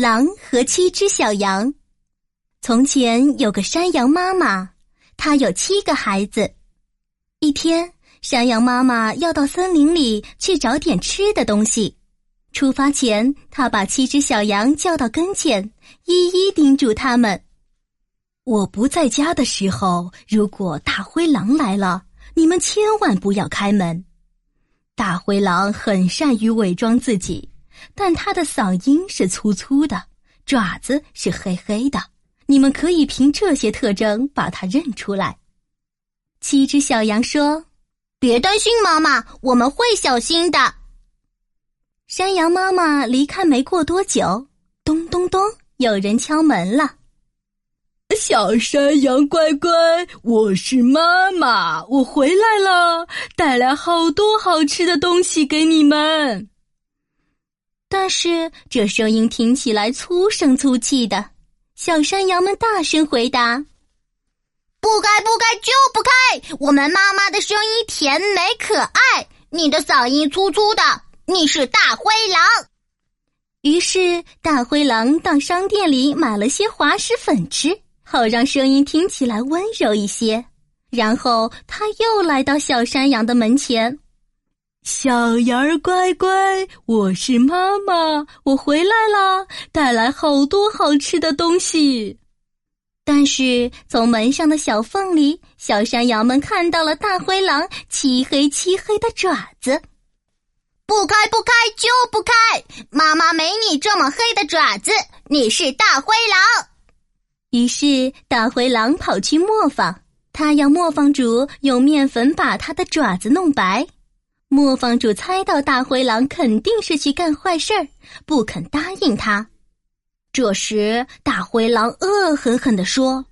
狼和七只小羊。从前有个山羊妈妈，她有七个孩子。一天，山羊妈妈要到森林里去找点吃的东西。出发前，她把七只小羊叫到跟前，一一叮嘱他们：“我不在家的时候，如果大灰狼来了，你们千万不要开门。大灰狼很善于伪装自己。”但它的嗓音是粗粗的，爪子是黑黑的，你们可以凭这些特征把它认出来。七只小羊说：“别担心，妈妈，我们会小心的。”山羊妈妈离开没过多久，咚咚咚，有人敲门了。小山羊乖乖，我是妈妈，我回来了，带来好多好吃的东西给你们。但是这声音听起来粗声粗气的，小山羊们大声回答：“不该，不该，就不该！我们妈妈的声音甜美可爱，你的嗓音粗粗的，你是大灰狼。”于是大灰狼到商店里买了些滑石粉吃，好让声音听起来温柔一些。然后他又来到小山羊的门前。小羊儿乖乖，我是妈妈，我回来啦，带来好多好吃的东西。但是从门上的小缝里，小山羊们看到了大灰狼漆黑漆黑的爪子。不开不开就不开！妈妈没你这么黑的爪子，你是大灰狼。于是大灰狼跑去磨坊，他要磨坊主用面粉把他的爪子弄白。磨坊主猜到大灰狼肯定是去干坏事儿，不肯答应他。这时，大灰狼恶狠狠地说：“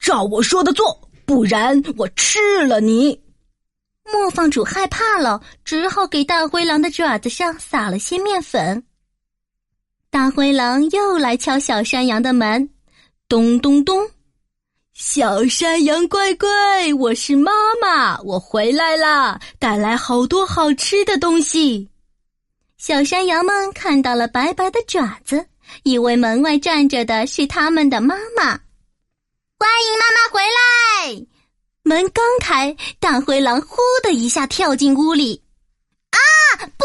照我说的做，不然我吃了你！”磨坊主害怕了，只好给大灰狼的爪子上撒了些面粉。大灰狼又来敲小山羊的门，咚咚咚。小山羊乖乖，我是妈妈，我回来啦，带来好多好吃的东西。小山羊们看到了白白的爪子，以为门外站着的是他们的妈妈。欢迎妈妈回来！门刚开，大灰狼呼的一下跳进屋里。啊！不！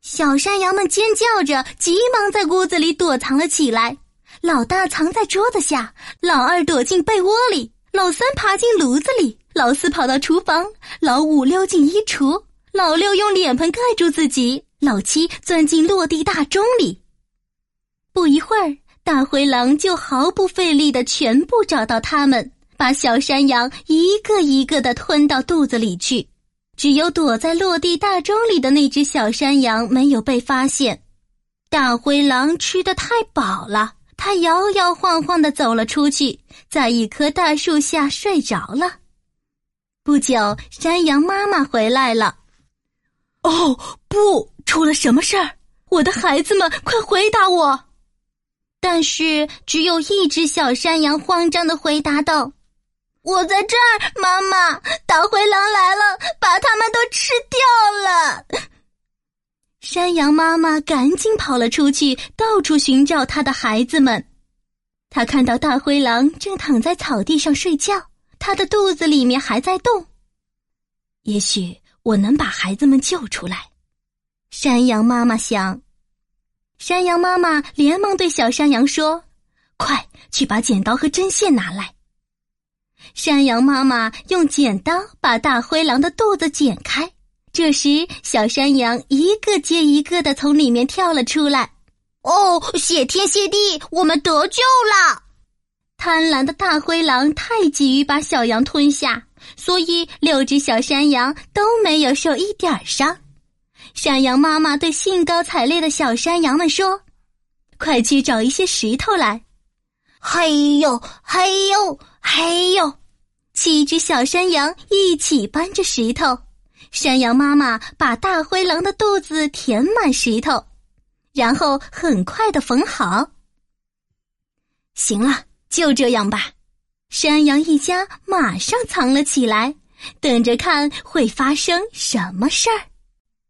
小山羊们尖叫着，急忙在屋子里躲藏了起来。老大藏在桌子下，老二躲进被窝里，老三爬进炉子里，老四跑到厨房，老五溜进衣橱，老六用脸盆盖住自己，老七钻进落地大钟里。不一会儿，大灰狼就毫不费力的全部找到他们，把小山羊一个一个的吞到肚子里去。只有躲在落地大钟里的那只小山羊没有被发现。大灰狼吃的太饱了。他摇摇晃晃的走了出去，在一棵大树下睡着了。不久，山羊妈妈回来了。哦，不，出了什么事儿？我的孩子们，快回答我！但是，只有一只小山羊慌张的回答道：“我在这儿，妈妈，大灰狼来了，把他们都吃掉了。”山羊妈妈赶紧跑了出去，到处寻找她的孩子们。她看到大灰狼正躺在草地上睡觉，它的肚子里面还在动。也许我能把孩子们救出来，山羊妈妈想。山羊妈妈连忙对小山羊说：“快去把剪刀和针线拿来。”山羊妈妈用剪刀把大灰狼的肚子剪开。这时，小山羊一个接一个的从里面跳了出来。哦，谢天谢地，我们得救了！贪婪的大灰狼太急于把小羊吞下，所以六只小山羊都没有受一点伤。山羊妈妈对兴高采烈的小山羊们说：“快去找一些石头来！”嘿呦，嘿呦，嘿呦！七只小山羊一起搬着石头。山羊妈妈把大灰狼的肚子填满石头，然后很快的缝好。行了，就这样吧。山羊一家马上藏了起来，等着看会发生什么事儿。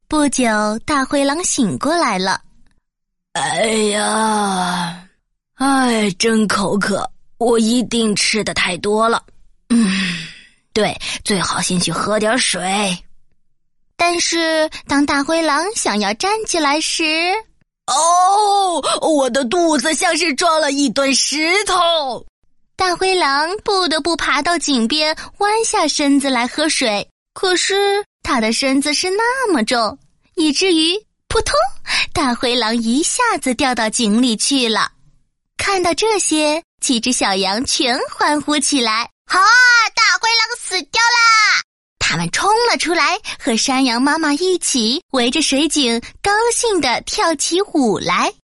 不久，大灰狼醒过来了。哎呀，哎，真口渴，我一定吃的太多了。嗯，对，最好先去喝点水。但是当大灰狼想要站起来时，哦，我的肚子像是装了一堆石头。大灰狼不得不爬到井边，弯下身子来喝水。可是他的身子是那么重，以至于扑通，大灰狼一下子掉到井里去了。看到这些，几只小羊全欢呼起来：“好啊，大灰狼死掉啦！”他们冲了出来，和山羊妈妈一起围着水井，高兴地跳起舞来。